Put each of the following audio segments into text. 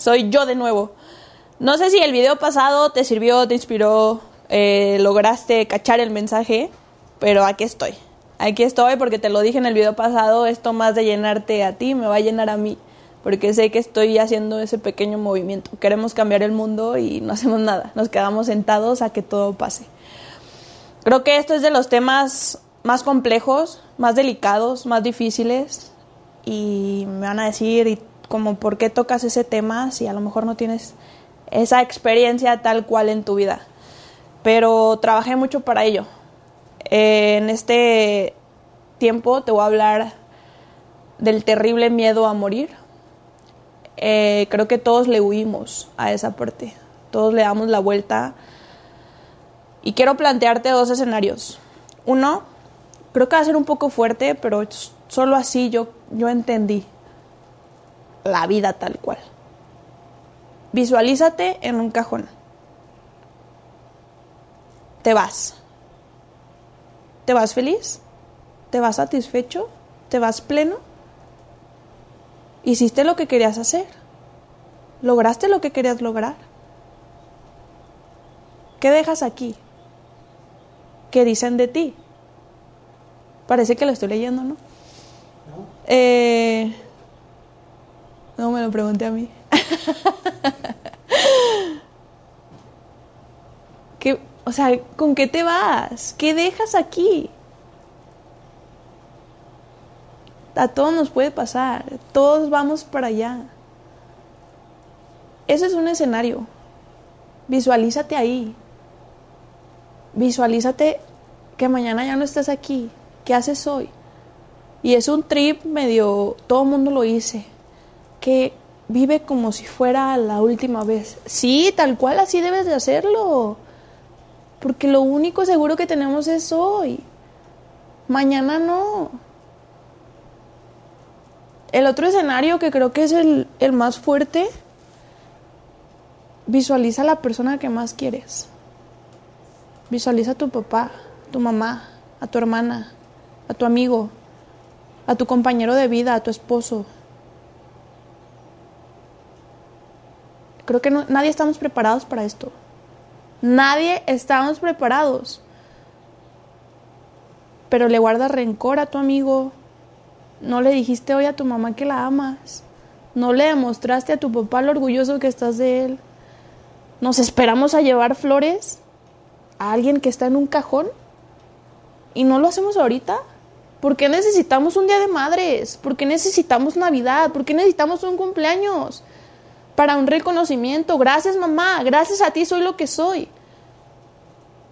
soy yo de nuevo. No sé si el video pasado te sirvió, te inspiró, eh, lograste cachar el mensaje, pero aquí estoy. Aquí estoy porque te lo dije en el video pasado, esto más de llenarte a ti me va a llenar a mí, porque sé que estoy haciendo ese pequeño movimiento. Queremos cambiar el mundo y no hacemos nada, nos quedamos sentados a que todo pase. Creo que esto es de los temas más complejos, más delicados, más difíciles y me van a decir y como por qué tocas ese tema si a lo mejor no tienes esa experiencia tal cual en tu vida. Pero trabajé mucho para ello. en este tiempo te voy a hablar del terrible miedo a morir. Eh, creo que todos le huimos a esa parte. Todos le damos la vuelta. Y quiero plantearte dos escenarios. Uno, creo que va a ser un poco fuerte, pero solo así yo, yo entendí la vida tal cual. Visualízate en un cajón. Te vas. ¿Te vas feliz? ¿Te vas satisfecho? ¿Te vas pleno? ¿Hiciste lo que querías hacer? ¿Lograste lo que querías lograr? ¿Qué dejas aquí? ¿Qué dicen de ti? Parece que lo estoy leyendo, ¿no? No. Eh, no me lo pregunté a mí. ¿Qué, o sea, ¿con qué te vas? ¿Qué dejas aquí? A todos nos puede pasar, todos vamos para allá. Ese es un escenario. Visualízate ahí. Visualízate que mañana ya no estás aquí. ¿Qué haces hoy? Y es un trip medio, todo el mundo lo hice que vive como si fuera la última vez. Sí, tal cual así debes de hacerlo. Porque lo único seguro que tenemos es hoy. Mañana no. El otro escenario que creo que es el, el más fuerte, visualiza a la persona que más quieres. Visualiza a tu papá, tu mamá, a tu hermana, a tu amigo, a tu compañero de vida, a tu esposo, Creo que nadie estamos preparados para esto. Nadie estamos preparados. Pero le guardas rencor a tu amigo. No le dijiste hoy a tu mamá que la amas. No le demostraste a tu papá lo orgulloso que estás de él. Nos esperamos a llevar flores a alguien que está en un cajón y no lo hacemos ahorita. ¿Por qué necesitamos un día de madres? ¿Por qué necesitamos Navidad? ¿Por qué necesitamos un cumpleaños? Para un reconocimiento. Gracias mamá, gracias a ti soy lo que soy.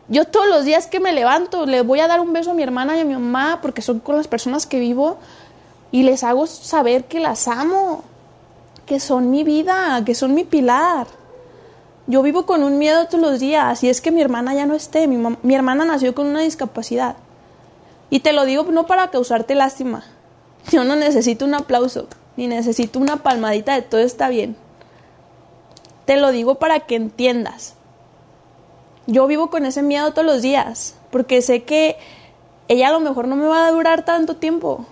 Yo todos los días que me levanto le voy a dar un beso a mi hermana y a mi mamá porque son con las personas que vivo y les hago saber que las amo, que son mi vida, que son mi pilar. Yo vivo con un miedo todos los días y es que mi hermana ya no esté. Mi, mi hermana nació con una discapacidad. Y te lo digo no para causarte lástima. Yo no necesito un aplauso, ni necesito una palmadita de todo está bien. Te lo digo para que entiendas. Yo vivo con ese miedo todos los días, porque sé que ella a lo mejor no me va a durar tanto tiempo.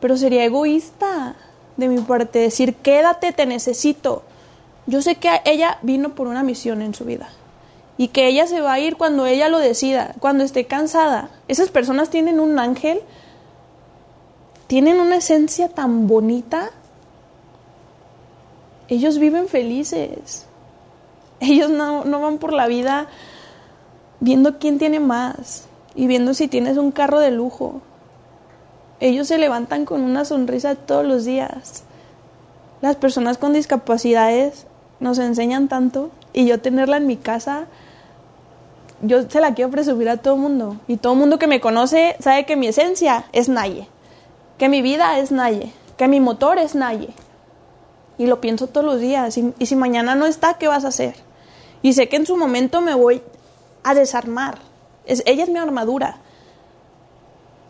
Pero sería egoísta de mi parte decir, quédate, te necesito. Yo sé que ella vino por una misión en su vida y que ella se va a ir cuando ella lo decida, cuando esté cansada. Esas personas tienen un ángel, tienen una esencia tan bonita ellos viven felices. Ellos no, van por la vida viendo quién tiene más y viendo si tienes un carro de lujo. Ellos se levantan con una sonrisa todos los días. Las personas con discapacidades nos enseñan tanto y yo tenerla en mi casa, yo se la quiero presumir a todo el mundo. Y todo el mundo que me conoce sabe que mi esencia es Naye, que mi vida es Naye, que mi motor es Naye. Y lo pienso todos los días. Y, si mañana no está, ¿qué vas a hacer? Y sé que en su momento me voy a desarmar. Es, ella es mi armadura.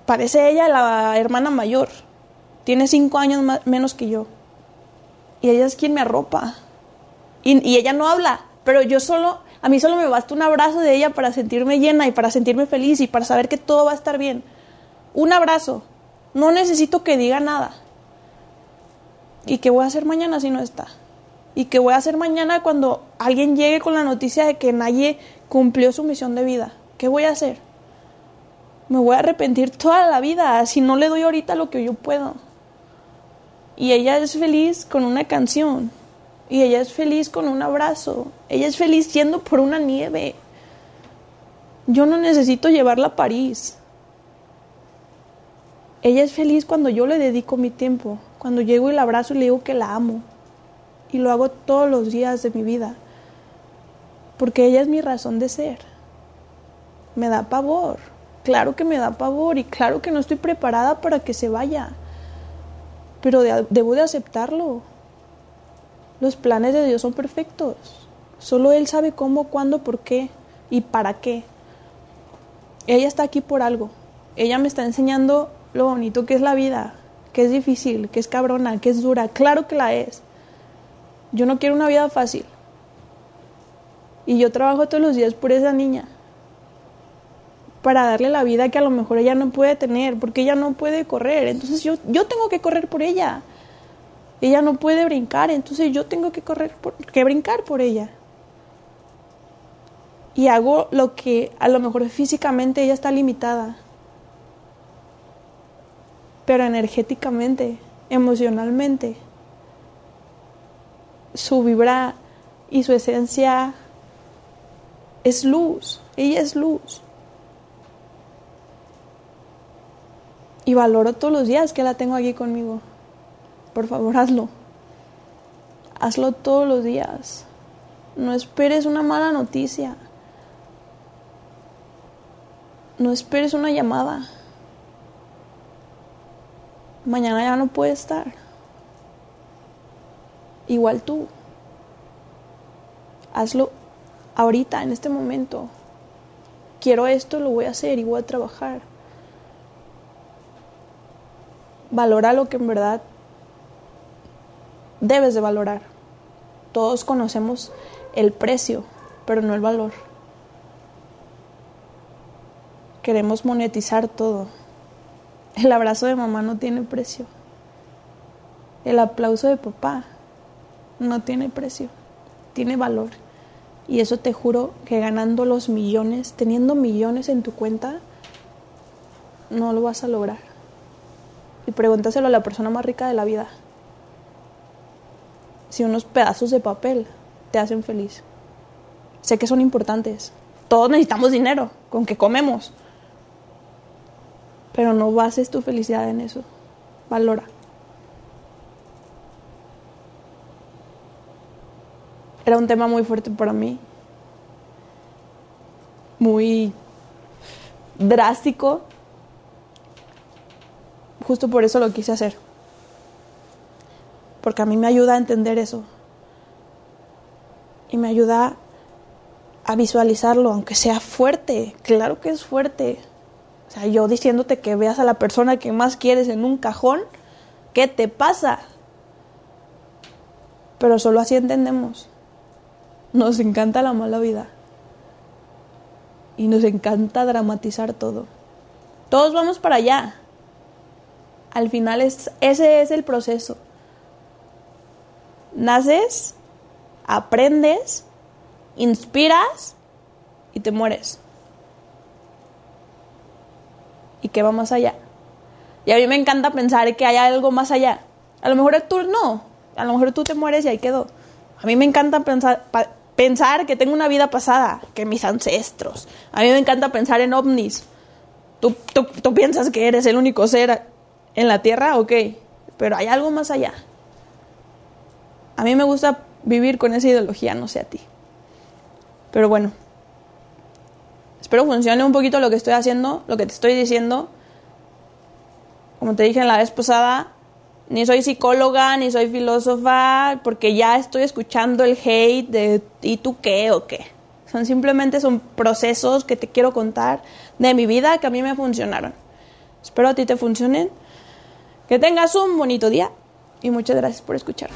Parece ella la hermana mayor. Tiene cinco años menos que yo. Y ella es quien me arropa. Y, y ella no habla, pero yo solo, a mí solo me basta un abrazo de ella para sentirme llena y para sentirme feliz y para saber que todo va a estar bien. Un abrazo. No necesito que diga nada. ¿Y qué voy a hacer mañana si no está? ¿Y qué voy a hacer mañana cuando alguien llegue con la noticia de que nadie cumplió su misión de vida? ¿Qué voy a hacer? Me voy a arrepentir toda la vida si no le doy ahorita lo que yo puedo. Y ella es feliz con una canción. Y ella es feliz con un abrazo. Ella es feliz yendo por una nieve. Yo no necesito llevarla a París. Ella es feliz cuando yo le dedico mi tiempo, cuando llego y la abrazo y le digo que la amo. Y lo hago todos los días de mi vida. Porque ella es mi razón de ser. Me da pavor. Claro que me da pavor y claro que no estoy preparada para que se vaya. Pero debo de aceptarlo. Los planes de Dios son perfectos. Solo Él sabe cómo, cuándo, por qué y para qué. Ella está aquí por algo. Ella me está enseñando lo bonito que es la vida, que es difícil, que es cabrona, que es dura. Claro que la es. Yo no quiero una vida fácil. Y yo trabajo todos los días por esa niña. Para darle la vida que a lo mejor ella no puede tener, porque ella no puede correr. Entonces yo, yo tengo que correr por ella. Ella no puede brincar, entonces yo tengo que correr, por, que brincar por ella. Y hago lo que a lo mejor físicamente ella está limitada, pero energéticamente, emocionalmente, su vibra y su esencia es luz, ella es luz. Y valoro todos los días que la tengo aquí conmigo. Por favor, hazlo. Hazlo todos los días. No esperes una mala noticia. No esperes una llamada. Mañana ya no puede estar. Igual tú. Hazlo ahorita, en este momento. Quiero esto, lo voy a hacer y voy a trabajar. Valora lo que en verdad debes de valorar. Todos conocemos el precio, pero no el valor. Queremos monetizar todo. El abrazo de mamá no tiene precio. El aplauso de papá no tiene precio. Tiene valor. Y eso te juro que ganando los millones, teniendo millones en tu cuenta, no lo vas a lograr. Y pregúntaselo a la persona más rica de la vida si unos pedazos de papel te hacen feliz. Sé que son importantes. Todos necesitamos dinero, con que comemos. Pero no bases tu felicidad en eso. Valora. Era un tema muy fuerte para mí. Muy drástico. Justo por eso lo quise hacer porque a mí me ayuda a entender eso. Y me ayuda a visualizarlo, aunque sea fuerte. Claro que es fuerte. O sea, yo diciéndote que veas a la persona que más quieres en un cajón, ¿qué te pasa? Pero solo así entendemos. Nos encanta la mala vida. Y nos encanta dramatizar todo. Todos vamos para allá. Al final es, ese es el proceso naces, aprendes, inspiras y te mueres. ¿Y qué va más allá? Y a mí me encanta pensar que hay algo más allá. A lo mejor tú no, a lo mejor tú te mueres y ahí quedó. A mí me encanta pensar, pensar que tengo una vida pasada, que mis ancestros. A mí me encanta pensar en ovnis. ¿Tú, tú, tú piensas que eres el único ser en la Tierra? Ok, pero hay algo más allá. A mí me gusta vivir con esa ideología, no sé a ti. Pero bueno, espero funcione un poquito lo que estoy haciendo, lo que te estoy diciendo. Como te dije en la vez pasada, ni soy psicóloga, ni soy filósofa, porque ya estoy escuchando el hate de ¿y tú qué o qué? Son simplemente son procesos que te quiero contar de mi vida que a mí me funcionaron. Espero a ti te funcionen. Que tengas un bonito día y muchas gracias por escuchar.